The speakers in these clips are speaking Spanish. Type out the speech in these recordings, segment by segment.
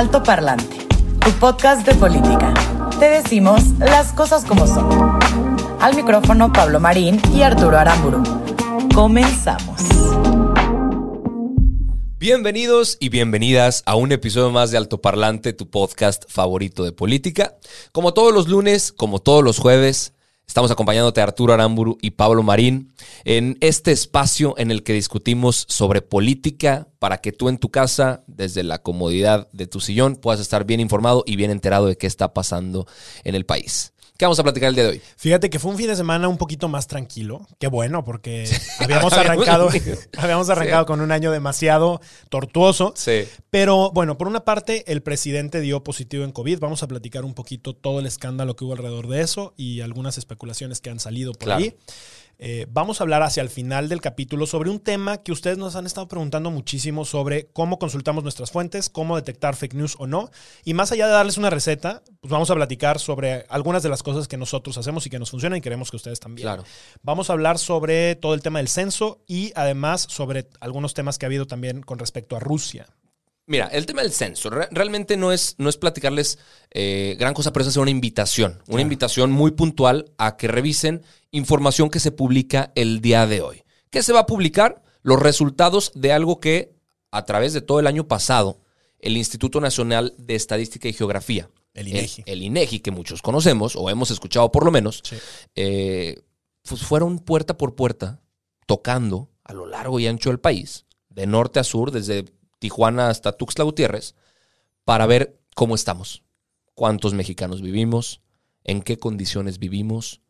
Alto Parlante, tu podcast de política. Te decimos las cosas como son. Al micrófono Pablo Marín y Arturo Aramburu. Comenzamos. Bienvenidos y bienvenidas a un episodio más de Alto Parlante, tu podcast favorito de política. Como todos los lunes, como todos los jueves, estamos acompañándote Arturo Aramburu y Pablo Marín en este espacio en el que discutimos sobre política para que tú en tu casa, desde la comodidad de tu sillón, puedas estar bien informado y bien enterado de qué está pasando en el país. ¿Qué vamos a platicar el día de hoy? Fíjate que fue un fin de semana un poquito más tranquilo. Qué bueno, porque habíamos arrancado, habíamos arrancado con un año demasiado tortuoso. Sí. Pero bueno, por una parte, el presidente dio positivo en COVID. Vamos a platicar un poquito todo el escándalo que hubo alrededor de eso y algunas especulaciones que han salido por Claro. ahí. Eh, vamos a hablar hacia el final del capítulo sobre un tema que ustedes nos han estado preguntando muchísimo sobre cómo consultamos nuestras fuentes, cómo detectar fake news o no. Y más allá de darles una receta, pues vamos a platicar sobre algunas de las cosas que nosotros hacemos y que nos funcionan y queremos que ustedes también. Claro. Vamos a hablar sobre todo el tema del censo y además sobre algunos temas que ha habido también con respecto a Rusia. Mira, el tema del censo re- realmente no es, no es platicarles eh, gran cosa, pero es hacer una invitación. Una invitación muy puntual a que revisen información que se publica el día de hoy. ¿Qué se va a publicar? Los resultados de algo que, a través de todo el año pasado, el Instituto Nacional de Estadística y Geografía, El INEGI. el, INEGI, que muchos conocemos o hemos escuchado por lo menos, Sí. eh, pues fueron puerta por puerta tocando a lo largo y ancho del país, de norte a sur, desde Tijuana hasta Tuxtla Gutiérrez, para ver cómo estamos, cuántos mexicanos vivimos, en qué condiciones vivimos,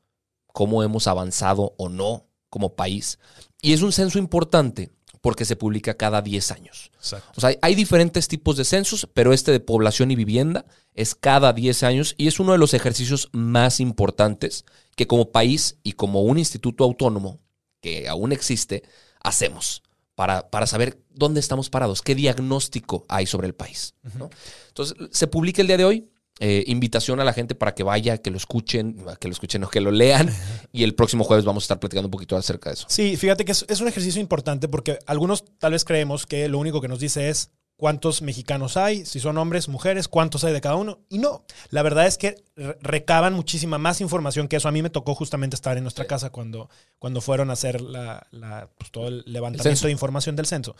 cómo hemos avanzado o no como país. Y es un censo importante porque se publica cada 10 años. Exacto. O sea, hay- hay diferentes tipos de censos, pero este de población y vivienda es cada 10 años y es uno de los ejercicios más importantes que como país y como un instituto autónomo que aún existe, hacemos para, para saber dónde estamos parados, qué diagnóstico hay sobre el país. ¿no? Entonces, se publica el día de hoy. eh, invitación a la gente para que vaya, que lo escuchen, que lo escuchen o que lo lean. Y el próximo jueves vamos a estar platicando un poquito acerca de eso. Sí, fíjate que es, es un ejercicio importante porque algunos tal vez creemos que lo único que nos dice es cuántos mexicanos hay, si son hombres, mujeres, cuántos hay de cada uno. Y no, la verdad es que re- recaban muchísima más información que eso. A mí me tocó justamente estar en nuestra casa cuando, cuando fueron a hacer la, la- pues, todo el levantamiento de información del censo.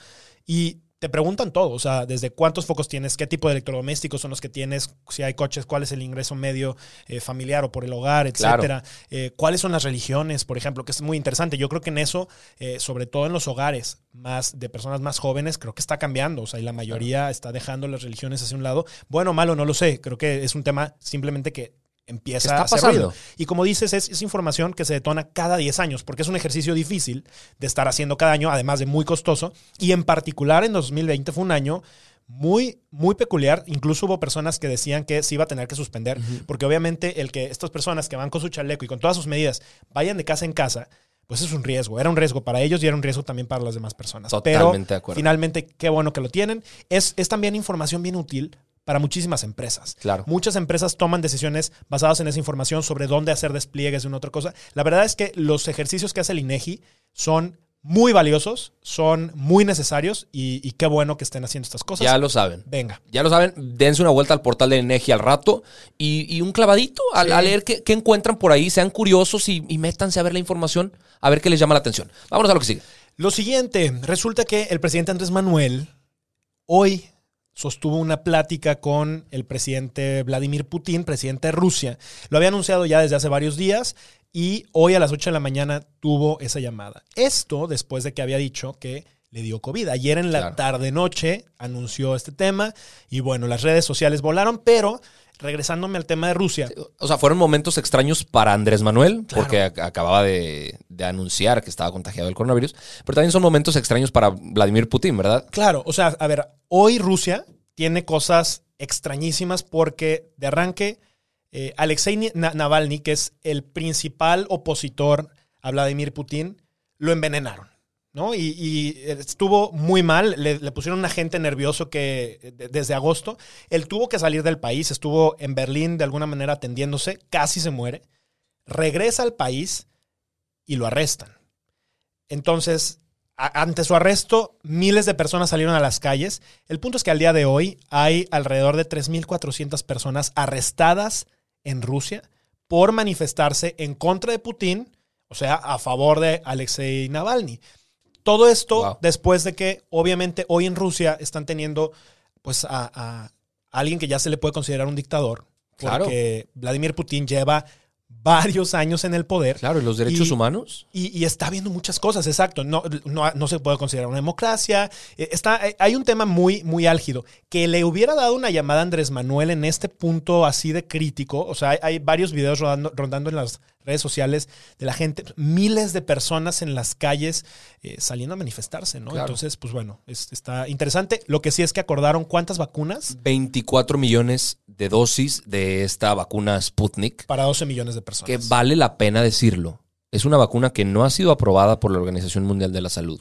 Y te preguntan todo, o sea, desde cuántos focos tienes, qué tipo de electrodomésticos son los que tienes, si hay coches, cuál es el ingreso medio eh, familiar o por el hogar, Claro. etcétera. Eh, cuáles son las religiones, por ejemplo, que es muy interesante. Yo creo que en eso, eh, sobre todo en los hogares más de personas más jóvenes, creo que está cambiando. O sea, y la mayoría está dejando las religiones hacia un lado. Bueno o malo, no lo sé. Creo que es un tema simplemente que empieza ¿Qué está a hacer ruido. Y como dices, es, es información que se detona cada 10 años, porque es un ejercicio difícil de estar haciendo cada año, además de muy costoso. Y en particular en 2020 fue un año muy, muy peculiar. Incluso hubo personas que decían que se iba a tener que suspender, porque obviamente el que estas personas que van con su chaleco y con todas sus medidas vayan de casa en casa, pues es un riesgo. Era un riesgo para ellos y era un riesgo también para las demás personas. Totalmente Pero de acuerdo. finalmente, qué bueno que lo tienen. Es, es también información bien útil para muchísimas empresas. Claro. Muchas empresas toman decisiones basadas en esa información sobre dónde hacer despliegues de una otra cosa. La verdad es que los ejercicios que hace el INEGI son muy valiosos, son muy necesarios y, y qué bueno que estén haciendo estas cosas. Ya lo saben. Venga. Ya lo saben, dense una vuelta al portal de Enegi al rato y, y un clavadito a, Sí. a leer qué, qué encuentran por ahí, sean curiosos y, y métanse a ver la información, a ver qué les llama la atención. Vámonos a lo que sigue. Lo siguiente, resulta que el presidente Andrés Manuel hoy sostuvo una plática con el presidente Vladimir Putin, presidente de Rusia. Lo había anunciado ya desde hace varios días y hoy a las 8 de la mañana tuvo esa llamada. Esto después de que había dicho que le dio COVID. Ayer en la Claro. tarde-noche anunció este tema y bueno, las redes sociales volaron, pero regresándome al tema de Rusia. O sea, fueron momentos extraños para Andrés Manuel, Claro. porque ac- acababa de, de anunciar que estaba contagiado del coronavirus, pero también son momentos extraños para Vladimir Putin, ¿verdad? Claro, o sea, a ver, hoy Rusia tiene cosas extrañísimas porque de arranque eh, Alexei Navalny, que es el principal opositor a Vladimir Putin, lo envenenaron. ¿No? Y, estuvo muy mal, le, pusieron un agente nervioso que de- desde agosto, él tuvo que salir del país, estuvo en Berlín de alguna manera atendiéndose, casi se muere, regresa al país y lo arrestan. Entonces, ante su arresto, miles de personas salieron a las calles. El punto es que al día de hoy hay alrededor de 3.400 personas arrestadas en Rusia por manifestarse en contra de Putin, o sea, a favor de Alexei Navalny. Todo esto Wow. después de que, obviamente, hoy en Rusia están teniendo pues a, a alguien que ya se le puede considerar un dictador, Claro. porque Vladimir Putin lleva varios años en el poder. Claro, y los derechos Y- humanos. Y, y está viendo muchas cosas, exacto. No, no, no se puede considerar una democracia. Eh, Está, eh, hay un tema muy, muy álgido. Que le hubiera dado una llamada a Andrés Manuel en este punto así de crítico. O sea, hay, hay varios videos rodando, rondando en las redes sociales de la gente, miles de personas en las calles eh, saliendo a manifestarse, ¿no? Claro. Entonces, pues bueno, es- está interesante. Lo que sí es que acordaron cuántas vacunas 24 millones de dosis de esta vacuna Sputnik, para 12 millones de personas. que vale la pena decirlo. Es una vacuna que no ha sido aprobada por la Organización Mundial de la Salud.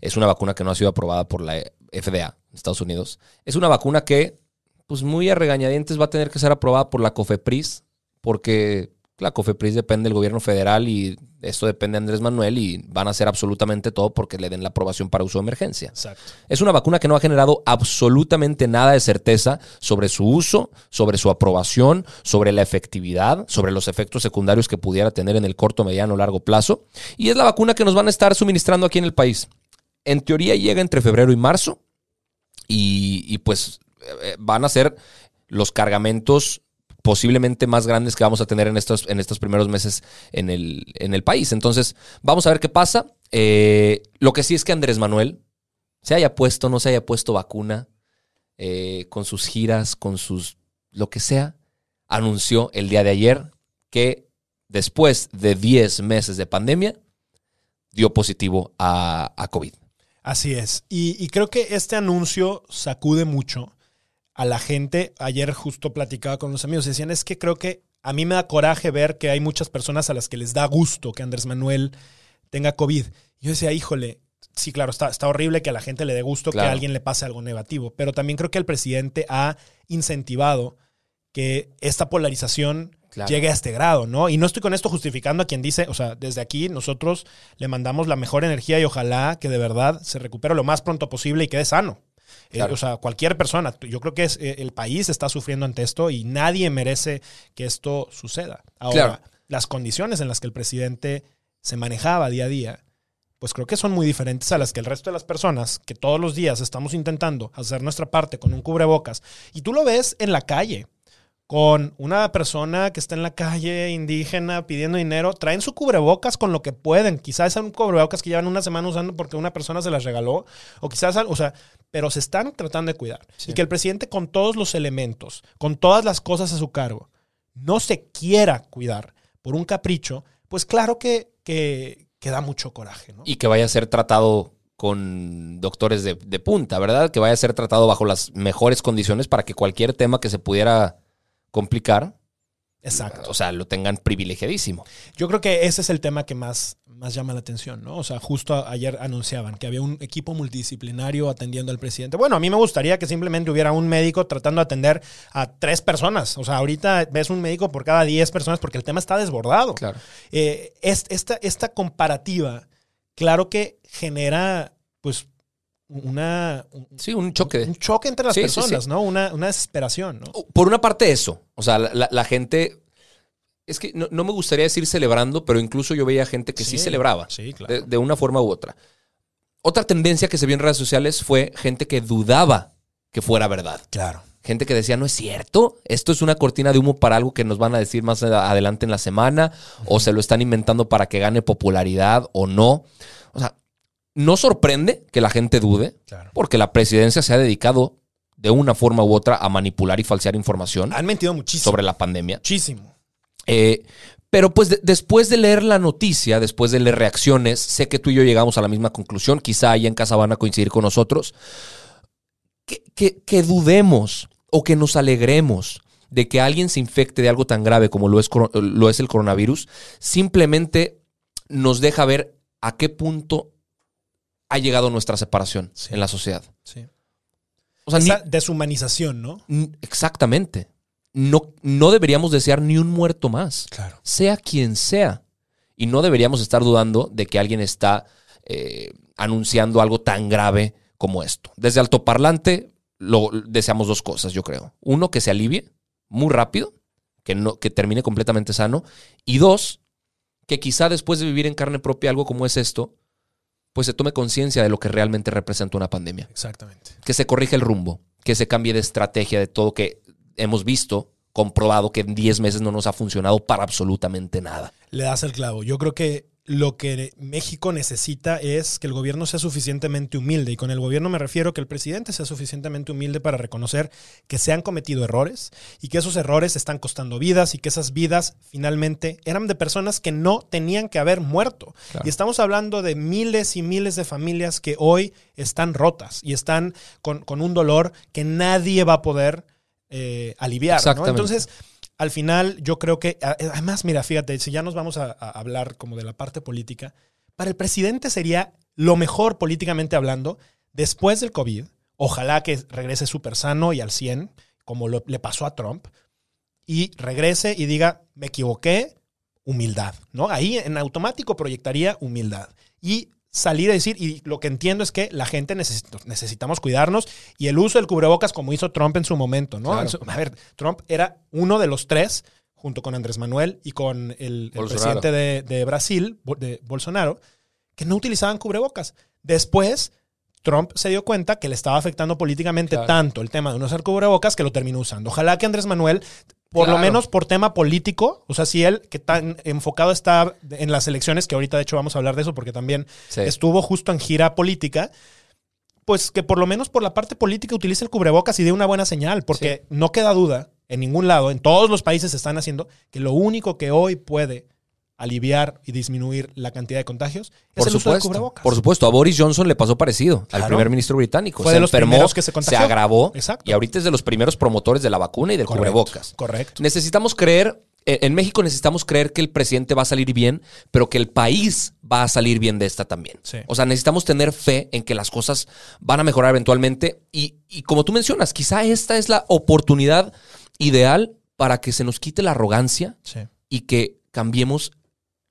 Es una vacuna que no ha sido aprobada por la FDA, Estados Unidos. Es una vacuna que, pues muy a regañadientes, va a tener que ser aprobada por la COFEPRIS, porque la COFEPRIS depende del gobierno federal y esto depende de Andrés Manuel y van a hacer absolutamente todo porque le den la aprobación para uso de emergencia. Exacto. Es una vacuna que no ha generado absolutamente nada de certeza sobre su uso, sobre su aprobación, sobre la efectividad, sobre los efectos secundarios que pudiera tener en el corto, mediano o largo plazo. Y es la vacuna que nos van a estar suministrando aquí en el país. En teoría llega entre febrero y marzo y, y pues eh, van a ser los cargamentos posiblemente más grandes que vamos a tener en estos, en estos primeros meses en el, en el país. Entonces, vamos a ver qué pasa. Eh, lo que sí es que Andrés Manuel, se haya puesto, no se haya puesto vacuna, eh, con sus giras, con sus lo que sea, anunció el día de ayer que después de 10 meses de pandemia, dio positivo a, COVID. Así es. Y creo que este anuncio sacude mucho a la gente. Ayer justo platicaba con los amigos. Decían, es que creo que a mí me da coraje ver que hay muchas personas a las que les da gusto que Andrés Manuel tenga COVID. Yo decía, híjole, sí, claro, está, está horrible que a la gente le dé gusto Claro. que a alguien le pase algo negativo. Pero también creo que el presidente ha incentivado que esta polarización Claro. llegue a este grado, ¿no? Y no estoy con esto justificando a quien dice, o sea, desde aquí nosotros le mandamos la mejor energía y ojalá que de verdad se recupere lo más pronto posible y quede sano. Eh, o sea, cualquier persona. Yo creo que es, eh, el país está sufriendo ante esto y nadie merece que esto suceda. Ahora, Claro. las condiciones en las que el presidente se manejaba día a día, pues creo que son muy diferentes a las que el resto de las personas, que todos los días estamos intentando hacer nuestra parte con un cubrebocas, y tú lo ves en la calle, con una persona que está en la calle indígena pidiendo dinero, traen su cubrebocas con lo que pueden. Quizás es un cubrebocas que llevan una semana usando porque una persona se las regaló, o quizás, o sea, pero se están tratando de cuidar. Y que el presidente con todos los elementos, con todas las cosas a su cargo, no se quiera cuidar por un capricho, pues claro que, que, que da mucho coraje, ¿no? Y que vaya a ser tratado con doctores de, de punta, ¿verdad? Que vaya a ser tratado bajo las mejores condiciones para que cualquier tema que se pudiera complicar, Exacto. o sea, lo tengan privilegiadísimo. Yo creo que ese es el tema que más, más llama la atención, ¿no? O sea, justo ayer anunciaban que había un equipo multidisciplinario atendiendo al presidente. Bueno, a mí me gustaría que simplemente hubiera un médico tratando de atender a tres personas. O sea, ahorita ves un médico por cada diez personas porque el tema está desbordado. Claro. Eh, es- esta, esta comparativa, claro que genera, pues, una, un, Sí, un choque. un choque entre las Sí, personas, sí. ¿no? Una, una desesperación, ¿no? Por una parte eso, o sea, la, gente, es que no, no me gustaría decir celebrando, pero incluso yo veía gente que sí, celebraba, sí, claro. de, de una forma u otra. Otra tendencia que se vio en redes sociales fue gente que dudaba que fuera verdad. Claro. Gente que decía, no es cierto, esto es una cortina de humo para algo que nos van a decir más ad- adelante en la semana, o se lo están inventando para que gane popularidad o no. O sea, no sorprende que la gente dude, Claro. porque la presidencia se ha dedicado de una forma u otra a manipular y falsear información Han mentido muchísimo. sobre la pandemia. Muchísimo. Eh, pero pues de- después de leer la noticia, después de leer reacciones, sé que tú y yo llegamos a la misma conclusión, quizá ahí en casa van a coincidir con nosotros, que, que- que dudemos o que nos alegremos de que alguien se infecte de algo tan grave como lo es, lo es el coronavirus, simplemente nos deja ver a qué punto ha llegado nuestra separación Sí. en la sociedad. Sí. O sea, ni- deshumanización, ¿no? exactamente. No, no deberíamos desear ni un muerto más Claro. sea quien sea. Y no deberíamos estar dudando de que alguien está eh, anunciando algo tan grave como esto. Desde altoparlante lo, deseamos dos cosas, yo creo. Uno, que se alivie muy rápido, que, no, que termine completamente sano. Y dos, que quizá después de vivir en carne propia algo como es esto, pues se tome conciencia de lo que realmente representa una pandemia. Exactamente. Que se corrija el rumbo, que se cambie de estrategia de todo que hemos visto, comprobado que en 10 meses no nos ha funcionado para absolutamente nada. Le das el clavo. Yo creo que lo que México necesita es que el gobierno sea suficientemente humilde. Y con el gobierno me refiero que el presidente sea suficientemente humilde para reconocer que se han cometido errores y que esos errores están costando vidas y que esas vidas finalmente eran de personas que no tenían que haber muerto. Claro. Y estamos hablando de miles y miles de familias que hoy están rotas y están con, con un dolor que nadie va a poder eh, aliviar. ¿no? Entonces, al final yo creo que, a- además, mira, fíjate, si ya nos vamos a, a hablar como de la parte política, para el presidente sería lo mejor políticamente hablando después del COVID. Ojalá que regrese súper sano y al 100, como lo- le pasó a Trump, y regrese y diga, me equivoqué, humildad, ¿no? Ahí en automático proyectaría humildad. Y salir a decir, y lo que entiendo es que la gente necesita- necesitamos cuidarnos y el uso del cubrebocas como hizo Trump en su momento, ¿no? Claro. A ver, Trump era uno de los tres, junto con Andrés Manuel y con el, presidente de, de Brasil, de Bolsonaro, que no utilizaban cubrebocas. Después, Trump se dio cuenta que le estaba afectando políticamente Claro. tanto el tema de no usar cubrebocas que lo terminó usando. Ojalá que Andrés Manuel, por lo menos por tema político, o sea, si él que tan enfocado está en las elecciones, que ahorita de hecho vamos a hablar de eso porque también Sí. estuvo justo en gira política, pues que por lo menos por la parte política utilice el cubrebocas y dé una buena señal, porque no queda duda en ningún lado, en todos los países se están haciendo, que lo único que hoy puede aliviar y disminuir la cantidad de contagios Por es el uso del supuesto, cubrebocas. por supuesto. A Boris Johnson le pasó parecido al primer ministro británico. Fue se de los enfermó, primeros que se contagió. agravó Exacto. y ahorita es de los primeros promotores de la vacuna y del Correcto, cubrebocas. Correcto. Necesitamos creer, eh, en México necesitamos creer que el presidente va a salir bien, pero que el país va a salir bien de esta también. Sí. O sea, necesitamos tener fe en que las cosas van a mejorar eventualmente. Y, y como tú mencionas, quizá esta es la oportunidad ideal para que se nos quite la arrogancia Sí, y que cambiemos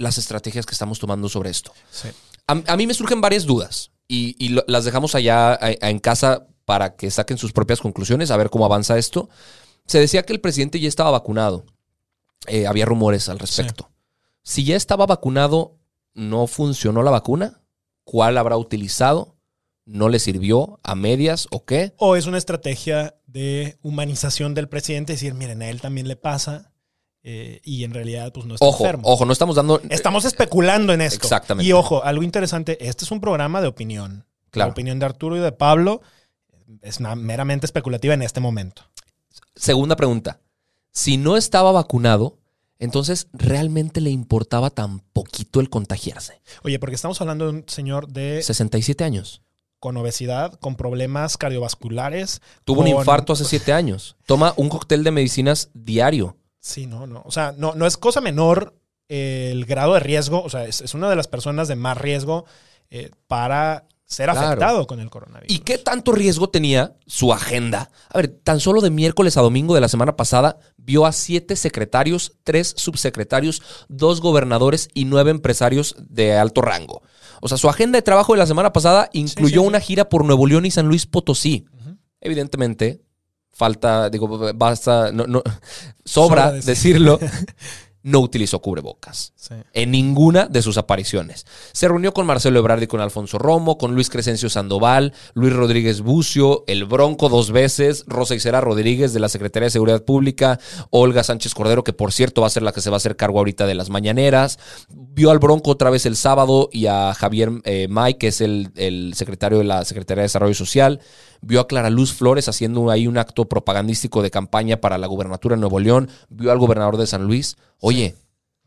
las estrategias que estamos tomando sobre esto. sí. A, a mí me surgen varias dudas y, y lo- las dejamos allá a- a- en casa para que saquen sus propias conclusiones, a ver cómo avanza esto. Se decía que el presidente ya estaba vacunado. Eh, había rumores al respecto. Si ya estaba vacunado, ¿no funcionó la vacuna? ¿Cuál habrá utilizado? ¿No le sirvió a medias o qué? O es una estrategia de humanización del presidente, decir, miren, a él también le pasa eh, y en realidad pues no está Ojo, enfermo. ojo, no estamos dando... Estamos especulando en esto. Exactamente. Y ojo, algo interesante, este es un programa de opinión. Claro. La opinión de Arturo y de Pablo es una meramente especulativa en este momento. Segunda pregunta. Si no estaba vacunado, entonces ¿realmente le importaba tan poquito el contagiarse? Oye, porque estamos hablando de un señor de 67 años. con obesidad, con problemas cardiovasculares. Tuvo un infarto hace 7 años. Toma un cóctel de medicinas diario. Sí, no, no. O sea, no, no es cosa menor eh, el grado de riesgo. O sea, es, es una de las personas de más riesgo eh, para ser Claro. afectado con el coronavirus. ¿Y qué tanto riesgo tenía su agenda? A ver, tan solo de miércoles a domingo de la semana pasada vio a siete secretarios, tres subsecretarios, dos gobernadores y nueve empresarios de alto rango. O sea, su agenda de trabajo de la semana pasada incluyó sí, sí. una gira por Nuevo León y San Luis Potosí. Evidentemente, falta, digo, basta, no, no, sobra Sobra decir. decirlo no utilizó cubrebocas. Sí. En ninguna de sus apariciones. Se reunió con Marcelo Ebrard y con Alfonso Romo, con Luis Crescencio Sandoval, Luis Rodríguez Bucio, el Bronco dos veces, Rosa Isera Rodríguez de la Secretaría de Seguridad Pública, Olga Sánchez Cordero, que por cierto va a ser la que se va a hacer cargo ahorita de las mañaneras. Vio al Bronco otra vez el sábado y a Javier eh, May, que es el, el secretario de la Secretaría de Desarrollo Social. Vio a Clara Luz Flores haciendo ahí un acto propagandístico de campaña para la gubernatura de Nuevo León. Vio al gobernador de San Luis. Oye,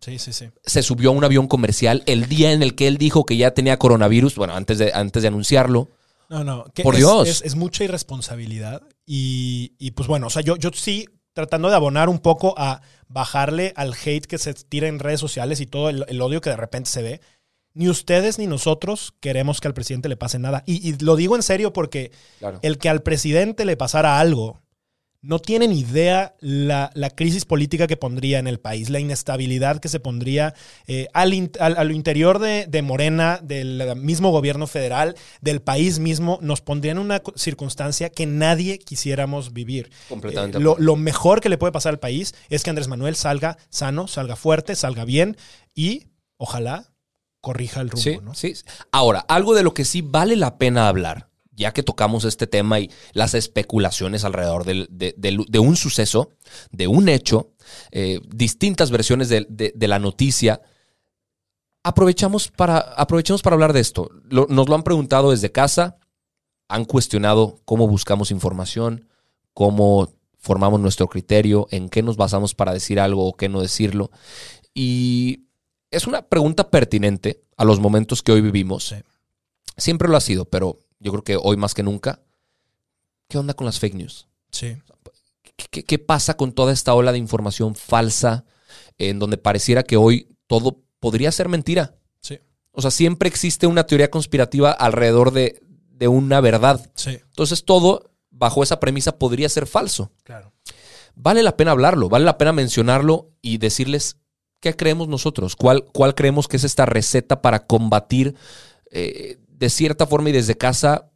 Sí, sí, sí. se subió a un avión comercial el día en el que él dijo que ya tenía coronavirus, bueno, antes de, antes de anunciarlo. No, no. que Por es- Dios. Es, es mucha irresponsabilidad. Y, y, pues bueno, o sea, yo, yo sí tratando de abonar un poco a bajarle al hate que se tira en redes sociales y todo el, el odio que de repente se ve. Ni ustedes ni nosotros queremos que al presidente le pase nada. Y, y lo digo en serio porque Claro. el que al presidente le pasara algo, no tienen idea la, la crisis política que pondría en el país, la inestabilidad que se pondría eh, al, in- al- a lo interior de, de Morena, del mismo gobierno federal, del país mismo, nos pondría en una circunstancia que nadie quisiéramos vivir. Completamente Eh, lo mejor que le puede pasar al país es que Andrés Manuel salga sano, salga fuerte, salga bien y ojalá corrija el rumbo. Sí, ¿no? sí. Ahora, algo de lo que sí vale la pena hablar, ya que tocamos este tema y las especulaciones alrededor del- de, un suceso, de un hecho, eh, distintas versiones de, de- de la noticia, aprovechamos para, aprovechemos para hablar de esto. Lo- nos lo han preguntado desde casa, han cuestionado cómo buscamos información, cómo formamos nuestro criterio, en qué nos basamos para decir algo o qué no decirlo. Y es una pregunta pertinente a los momentos que hoy vivimos. Sí. Siempre lo ha sido, pero yo creo que hoy más que nunca. ¿Qué onda con las fake news? Sí. ¿Qué, qué- qué pasa con toda esta ola de información falsa en donde pareciera que hoy todo podría ser mentira? Sí. O sea, siempre existe una teoría conspirativa alrededor de, de una verdad. Sí. Entonces todo bajo esa premisa podría ser falso. Claro. Vale la pena hablarlo, vale la pena mencionarlo y decirles qué creemos nosotros, cuál, cuál creemos que es esta receta para combatir eh, de cierta forma y desde casa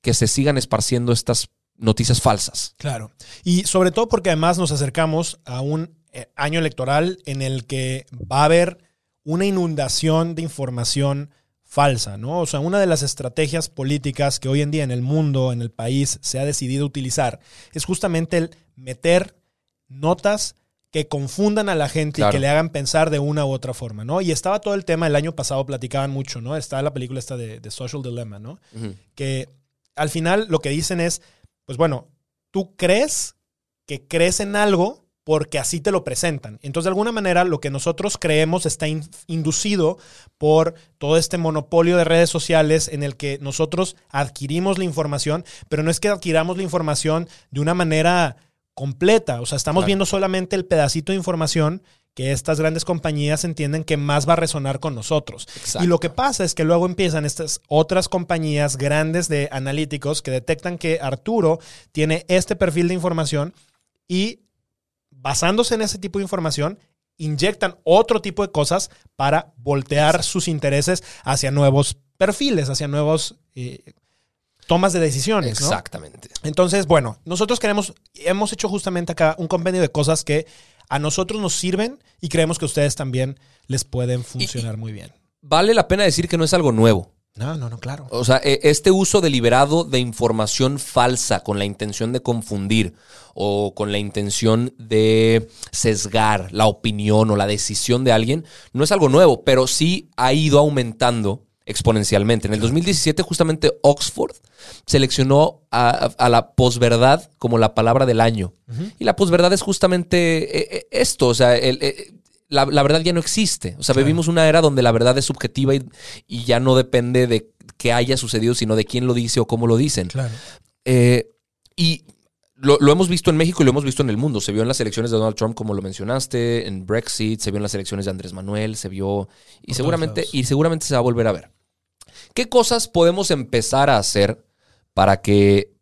que se sigan esparciendo estas noticias falsas. Claro. Y sobre todo porque además nos acercamos a un eh, año electoral en el que va a haber una inundación de información falsa, ¿no? O sea, una de las estrategias políticas que hoy en día en el mundo, en el país, se ha decidido utilizar es justamente el meter notas que confundan a la gente Claro. y que le hagan pensar de una u otra forma, ¿no? Y estaba todo el tema, el año pasado platicaban mucho, ¿no? Está la película esta de, de Social Dilemma, ¿no? que al final lo que dicen es, pues bueno, tú crees que crees en algo porque así te lo presentan. Entonces, de alguna manera, lo que nosotros creemos está in- inducido por todo este monopolio de redes sociales en el que nosotros adquirimos la información, pero no es que adquiramos la información de una manera completa. O sea, estamos Claro. viendo solamente el pedacito de información que estas grandes compañías entienden que más va a resonar con nosotros. Exacto. Y lo que pasa es que luego empiezan estas otras compañías grandes de analíticos que detectan que Arturo tiene este perfil de información y basándose en ese tipo de información, inyectan otro tipo de cosas para voltear sus intereses hacia nuevos perfiles, hacia nuevos eh, tomas de decisiones. ¿no? Exactamente. Entonces, bueno, nosotros queremos, hemos hecho justamente acá un compendio de cosas que a nosotros nos sirven y creemos que a ustedes también les pueden funcionar muy bien. Vale la pena decir que no es algo nuevo. No, no, no, claro. O sea, e- este uso deliberado de información falsa con la intención de confundir o con la intención de sesgar la opinión o la decisión de alguien no es algo nuevo, pero sí ha ido aumentando exponencialmente. En el 2017 justamente Oxford seleccionó a, a la posverdad como la palabra del año. Y la posverdad es justamente eh, eh, esto, o sea, el- eh, la, la verdad ya no existe. O sea, Claro. vivimos una era donde la verdad es subjetiva y, y ya no depende de qué haya sucedido, sino de quién lo dice o cómo lo dicen. Claro. Eh, y lo, lo hemos visto en México y lo hemos visto en el mundo. Se vio en las elecciones de Donald Trump, como lo mencionaste, en Brexit, se vio en las elecciones de Andrés Manuel, se vio. Y seguramente, y seguramente se va a volver a ver. ¿Qué cosas podemos empezar a hacer para que,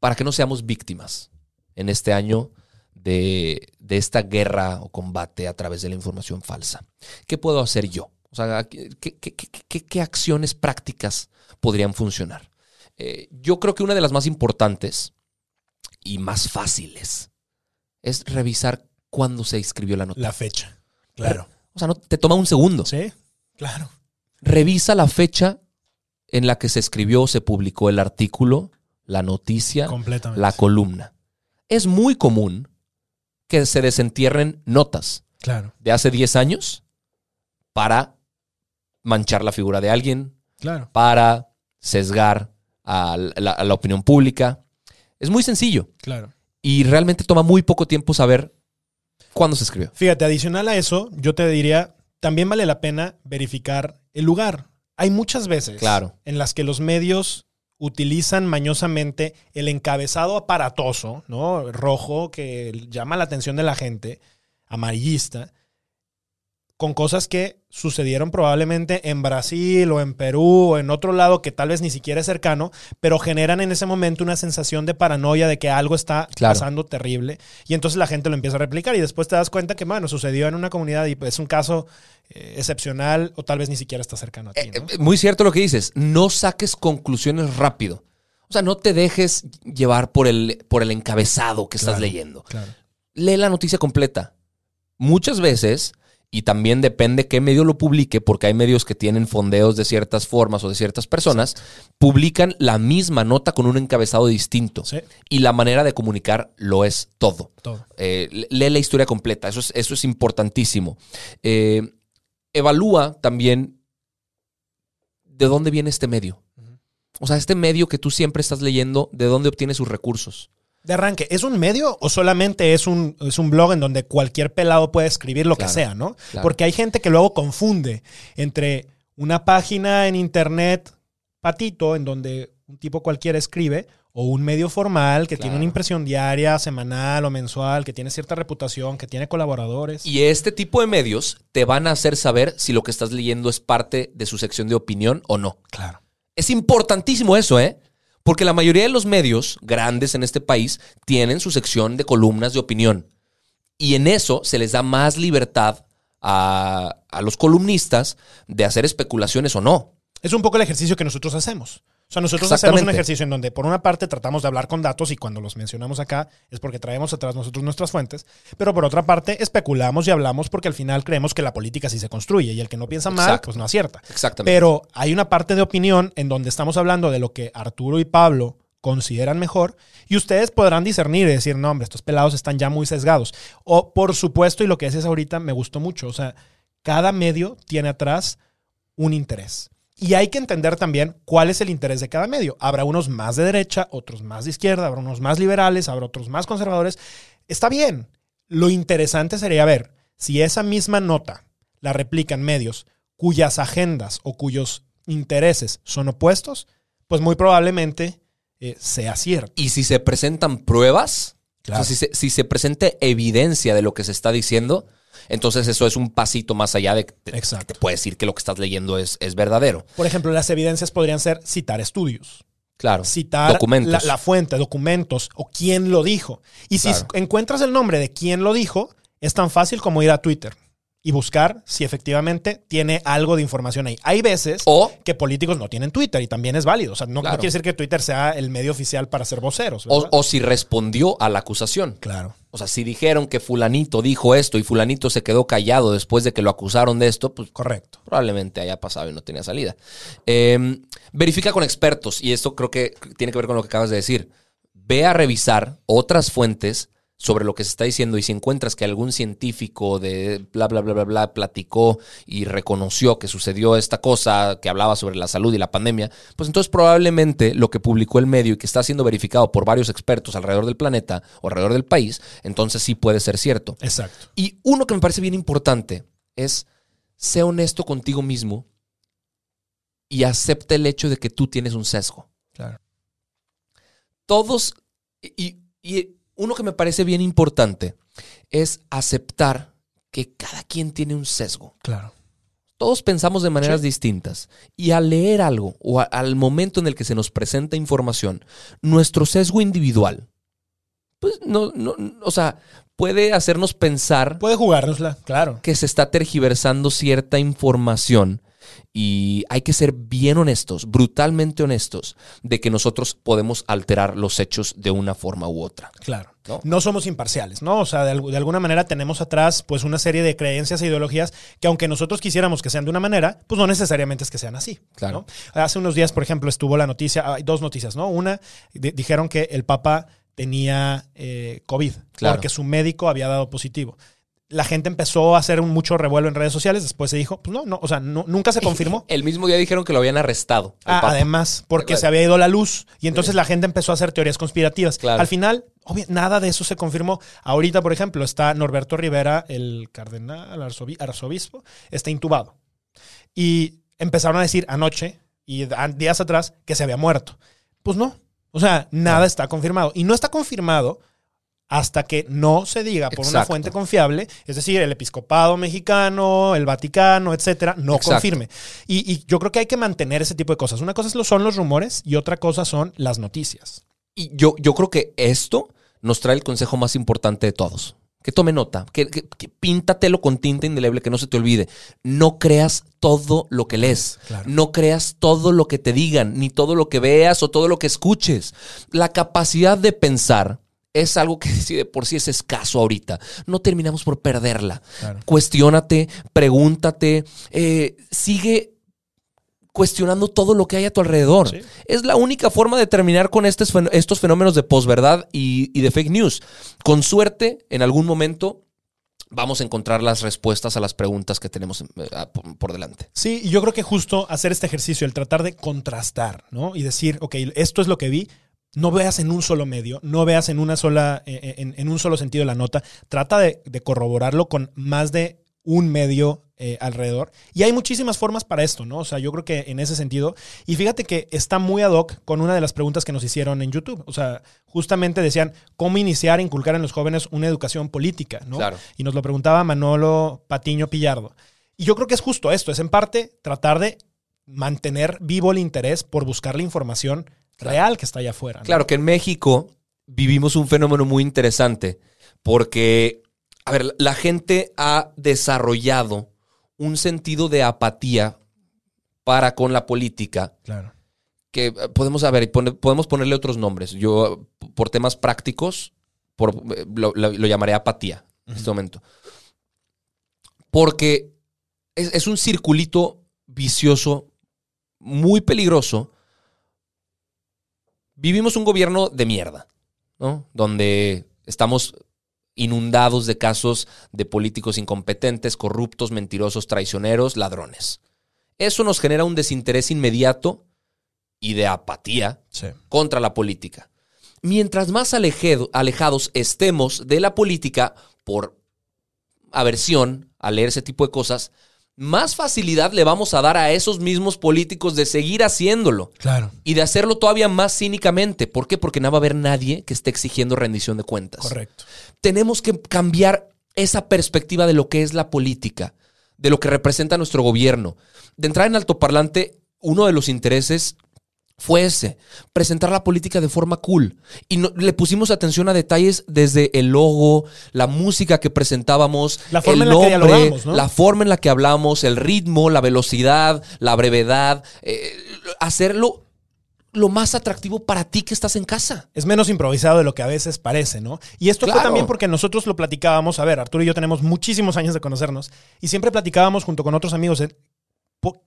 para que no seamos víctimas en este año de, de esta guerra o combate a través de la información falsa? ¿Qué puedo hacer yo? O sea, ¿qué, qué- qué- qué- acciones prácticas podrían funcionar? Eh, yo creo que una de las más importantes y más fáciles es revisar cuándo se escribió la nota. La fecha. Claro. O sea, no te toma un segundo. Sí, claro. Revisa la fecha en la que se escribió o se publicó el artículo, la noticia, la columna. Es muy común que se desentierren notas Claro, de hace 10 años para manchar la figura de alguien, claro. para sesgar a la, a la opinión pública. Es muy sencillo Claro. y realmente toma muy poco tiempo saber cuándo se escribió. Fíjate, adicional a eso, yo te diría, también vale la pena verificar el lugar. Hay muchas veces Claro. en las que los medios utilizan mañosamente el encabezado aparatoso, ¿no? Rojo, que llama la atención de la gente, amarillista, con cosas que sucedieron probablemente en Brasil o en Perú o en otro lado que tal vez ni siquiera es cercano, pero generan en ese momento una sensación de paranoia de que algo está Claro. pasando terrible y entonces la gente lo empieza a replicar y después te das cuenta que, bueno, sucedió en una comunidad y es un caso eh, excepcional o tal vez ni siquiera está cercano a ti. ¿no? Eh, Muy cierto lo que dices. No saques conclusiones rápido. O sea, no te dejes llevar por el, por el encabezado que estás leyendo. Claro. Lee la noticia completa. Muchas veces, y también depende qué medio lo publique, porque hay medios que tienen fondeos de ciertas formas o de ciertas personas, publican la misma nota con un encabezado distinto. Sí, Y la manera de comunicar lo es todo. todo. Eh, lee la historia completa, eso es, eso es importantísimo. Eh, evalúa también de dónde viene este medio. O sea, este medio que tú siempre estás leyendo, ¿de dónde obtiene sus recursos? De arranque, ¿es un medio o solamente es un, es un blog en donde cualquier pelado puede escribir lo Claro, que sea, ¿no? claro. Porque hay gente que luego confunde entre una página en internet patito en donde un tipo cualquiera escribe o un medio formal que tiene una impresión diaria, semanal o mensual, que tiene cierta reputación, que tiene colaboradores. Y este tipo de medios te van a hacer saber si lo que estás leyendo es parte de su sección de opinión o no. claro. Es importantísimo eso, ¿eh? Porque la mayoría de los medios grandes en este país tienen su sección de columnas de opinión. Y en eso se les da más libertad a, a los columnistas de hacer especulaciones o no. Es un poco el ejercicio que nosotros hacemos. O sea, nosotros hacemos un ejercicio en donde, por una parte, tratamos de hablar con datos y cuando los mencionamos acá es porque traemos atrás nosotros nuestras fuentes, pero por otra parte, especulamos y hablamos porque al final creemos que la política sí se construye y el que no piensa mal, Exacto. pues no acierta. Exactamente. Pero hay una parte de opinión en donde estamos hablando de lo que Arturo y Pablo consideran mejor y ustedes podrán discernir y decir, no, hombre, estos pelados están ya muy sesgados. O, por supuesto, y lo que decías ahorita me gustó mucho, o sea, cada medio tiene atrás un interés. Y hay que entender también cuál es el interés de cada medio. Habrá unos más de derecha, otros más de izquierda, habrá unos más liberales, habrá otros más conservadores. Está bien. Lo interesante sería ver si esa misma nota la replican medios cuyas agendas o cuyos intereses son opuestos, pues muy probablemente eh, sea cierto. Y si se presentan pruebas, Claro. o sea, si, se, si se presente evidencia de lo que se está diciendo, entonces eso es un pasito más allá de que te, puede decir que lo que estás leyendo es, es verdadero. Por ejemplo, las evidencias podrían ser citar estudios. Claro. citar Documentos. La, la fuente, documentos o quién lo dijo. Y si Claro. encuentras el nombre de quién lo dijo, es tan fácil como ir a Twitter y buscar si efectivamente tiene algo de información ahí. Hay veces O que políticos no tienen Twitter y también es válido. O sea, no, quiere decir que Twitter sea el medio oficial para ser voceros. O, si respondió a la acusación. claro. O sea, si dijeron que fulanito dijo esto y fulanito se quedó callado después de que lo acusaron de esto, pues Correcto. probablemente haya pasado y no tenía salida. Eh, verifica con expertos, y esto creo que tiene que ver con lo que acabas de decir. Ve a revisar otras fuentes sobre lo que se está diciendo y si encuentras que algún científico de bla, bla, bla, bla, bla platicó y reconoció que sucedió esta cosa que hablaba sobre la salud y la pandemia, pues entonces probablemente lo que publicó el medio y que está siendo verificado por varios expertos alrededor del planeta o alrededor del país, entonces sí puede ser cierto. Exacto. Y uno que me parece bien importante es sé honesto contigo mismo y acepta el hecho de que tú tienes un sesgo. Claro. Todos, y, y uno que me parece bien importante es aceptar que cada quien tiene un sesgo. Claro. Todos pensamos de maneras Sí. distintas y al leer algo o a- al momento en el que se nos presenta información, nuestro sesgo individual, pues no, no, o sea, puede hacernos pensar Puede jugárnosla, claro. que se está tergiversando cierta información Y hay que ser bien honestos, brutalmente honestos, de que nosotros podemos alterar los hechos de una forma u otra. Claro. ¿No? ¿no? somos imparciales, ¿no? O sea, de, de alguna manera tenemos atrás pues una serie de creencias e ideologías que aunque nosotros quisiéramos que sean de una manera, pues no necesariamente es que sean así. Claro. ¿no? Hace unos días, por ejemplo, estuvo la noticia, hay dos noticias, ¿no? Una, di- dijeron que el Papa tenía eh, COVID Claro. porque su médico había dado positivo. La gente empezó a hacer un mucho revuelo en redes sociales, después se dijo, pues no, no, o sea, no- nunca se confirmó. El mismo día dijeron que lo habían arrestado. Ah, además, porque Claro. se había ido la luz y entonces la gente empezó a hacer teorías conspirativas. Claro. Al final, obvio, nada de eso se confirmó. Ahorita, por ejemplo, está Norberto Rivera, el cardenal, arzobi- arzobispo, está intubado. Y empezaron a decir anoche y días atrás que se había muerto. Pues no. O sea, nada está confirmado. Y no está confirmado hasta que no se diga por una fuente confiable, es decir, el episcopado mexicano, el Vaticano, etcétera, no Exacto. confirme. Y, y yo creo que hay que mantener ese tipo de cosas. Una cosa es lo- son los rumores y otra cosa son las noticias. Y yo, yo creo que esto nos trae el consejo más importante de todos. Que tome nota, que, que- que píntatelo con tinta indeleble, que no se te olvide. No creas todo lo que lees. Claro. No creas todo lo que te digan, ni todo lo que veas o todo lo que escuches. La capacidad de pensar es algo que si de por sí es escaso ahorita. No terminamos por perderla. Claro. Cuestiónate, pregúntate, eh, sigue cuestionando todo lo que hay a tu alrededor. Sí. Es la única forma de terminar con estos, fen- estos fenómenos de posverdad y, y de fake news. Con suerte, en algún momento vamos a encontrar las respuestas a las preguntas que tenemos eh, por delante. Sí, y yo creo que justo hacer este ejercicio, el tratar de contrastar, ¿no? Y decir, ok, esto es lo que vi. No veas en un solo medio, no veas en una sola, eh, en, en un solo sentido la nota. Trata de, de corroborarlo con más de un medio eh, alrededor. Y hay muchísimas formas para esto, ¿no? O sea, yo creo que en ese sentido. Y fíjate que está muy ad hoc con una de las preguntas que nos hicieron en YouTube. O sea, justamente decían cómo iniciar a inculcar en los jóvenes una educación política, ¿no? Claro. Y nos lo preguntaba Manolo Patiño Pillardo. Y yo creo que es justo esto, es en parte tratar de mantener vivo el interés por buscar la información real que está allá afuera. ¿no? Claro que en México vivimos un fenómeno muy interesante porque, a ver, la gente ha desarrollado un sentido de apatía para con la política Claro. que eh, podemos, a ver, pone- podemos ponerle otros nombres. Yo, por temas prácticos, por, eh, lo, lo- lo llamaré apatía en este momento. Porque es, es un circulito vicioso muy peligroso. Vivimos un gobierno de mierda, ¿no? Donde estamos inundados de casos de políticos incompetentes, corruptos, mentirosos, traicioneros, ladrones. Eso nos genera un desinterés inmediato y de apatía Sí. contra la política. Mientras más alejados estemos de la política por aversión a leer ese tipo de cosas, más facilidad le vamos a dar a esos mismos políticos de seguir haciéndolo Claro. y de hacerlo todavía más cínicamente. ¿Por qué? Porque no va a haber nadie que esté exigiendo rendición de cuentas. Correcto. Tenemos que cambiar esa perspectiva de lo que es la política, de lo que representa nuestro gobierno. De entrar en altoparlante, uno de los intereses fue ese, presentar la política de forma cool. Y no- le pusimos atención a detalles desde el logo, la música que presentábamos, La forma el en la que nombre, dialogamos, ¿no? la forma en la que hablamos, el ritmo, la velocidad, la brevedad, eh, hacerlo lo más atractivo para ti que estás en casa. Es menos improvisado de lo que a veces parece, ¿no? Y esto fue también porque nosotros lo platicábamos. A ver, Arturo y yo tenemos muchísimos años de conocernos y siempre platicábamos junto con otros amigos.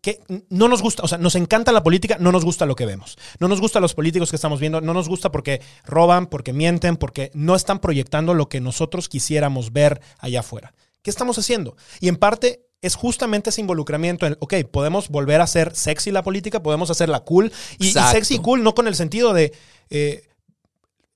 Que no nos gusta, o sea, nos encanta la política, no nos gusta lo que vemos. No nos gustan los políticos que estamos viendo, no nos gusta porque roban, porque mienten, porque no están proyectando lo que nosotros quisiéramos ver allá afuera. ¿Qué estamos haciendo? Y en parte es justamente ese involucramiento en, ok, podemos volver a hacer sexy la política, podemos hacerla cool. Y, y sexy y cool no con el sentido de eh,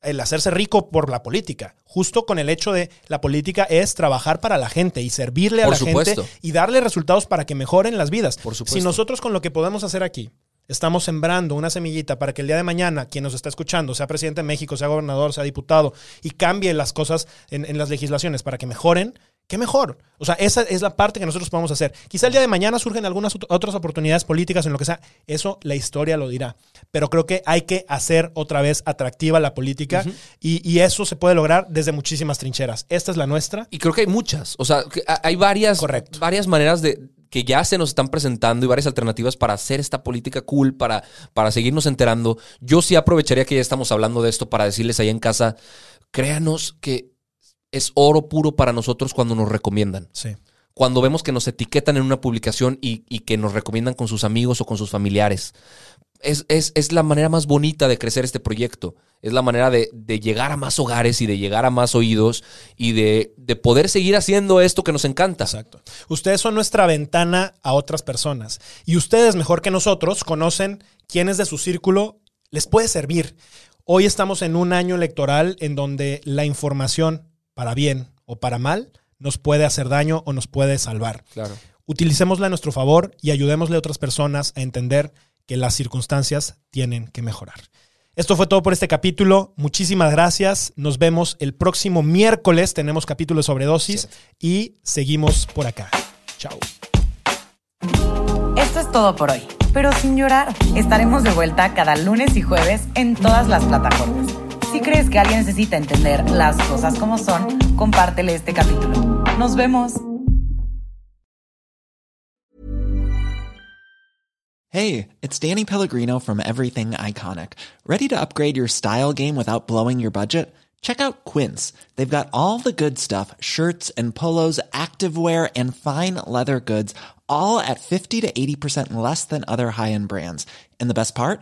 el hacerse rico por la política, justo con el hecho de la política es trabajar para la gente y servirle a Por la supuesto. gente y darle resultados para que mejoren las vidas. Por supuesto. Si nosotros con lo que podemos hacer aquí estamos sembrando una semillita para que el día de mañana quien nos está escuchando, sea presidente de México, sea gobernador, sea diputado, y cambie las cosas en, en las legislaciones para que mejoren, qué mejor. O sea, esa es la parte que nosotros podemos hacer. Quizá el día de mañana surgen algunas ot- otras oportunidades políticas en lo que sea. Eso la historia lo dirá. Pero creo que hay que hacer otra vez atractiva la política y, y eso se puede lograr desde muchísimas trincheras. Esta es la nuestra. Y creo que hay muchas. O sea, que hay varias, Correcto. varias maneras de que ya se nos están presentando y varias alternativas para hacer esta política cool, para, para seguirnos enterando. Yo sí aprovecharía que ya estamos hablando de esto para decirles ahí en casa, créanos que es oro puro para nosotros cuando nos recomiendan. Sí. Cuando vemos que nos etiquetan en una publicación y, y que nos recomiendan con sus amigos o con sus familiares. Es, es, es, la manera más bonita de crecer este proyecto. Es la manera de, de llegar a más hogares y de llegar a más oídos y de, de, poder seguir haciendo esto que nos encanta. Exacto. Ustedes son nuestra ventana a otras personas. Y ustedes, mejor que nosotros, conocen quiénes de su círculo les puede servir. Hoy estamos en un año electoral en donde la información, para bien o para mal, nos puede hacer daño o nos puede salvar. Claro. Utilicémosla a nuestro favor y ayudémosle a otras personas a entender que las circunstancias tienen que mejorar. Esto fue todo por este capítulo. Muchísimas gracias. Nos vemos el próximo miércoles. Tenemos capítulo de sobredosis sí. y seguimos por acá. Chao. Esto es todo por hoy, pero sin llorar. Estaremos de vuelta cada lunes y jueves en todas las plataformas. Si crees que alguien necesita entender las cosas como son, compártele este capítulo. Nos vemos. Hey, it's Danny Pellegrino from Everything Iconic. Ready to upgrade your style game without blowing your budget? Check out Quince. They've got all the good stuff shirts and polos, activewear, and fine leather goods, all at 50 to 80% less than other high end brands. And the best part?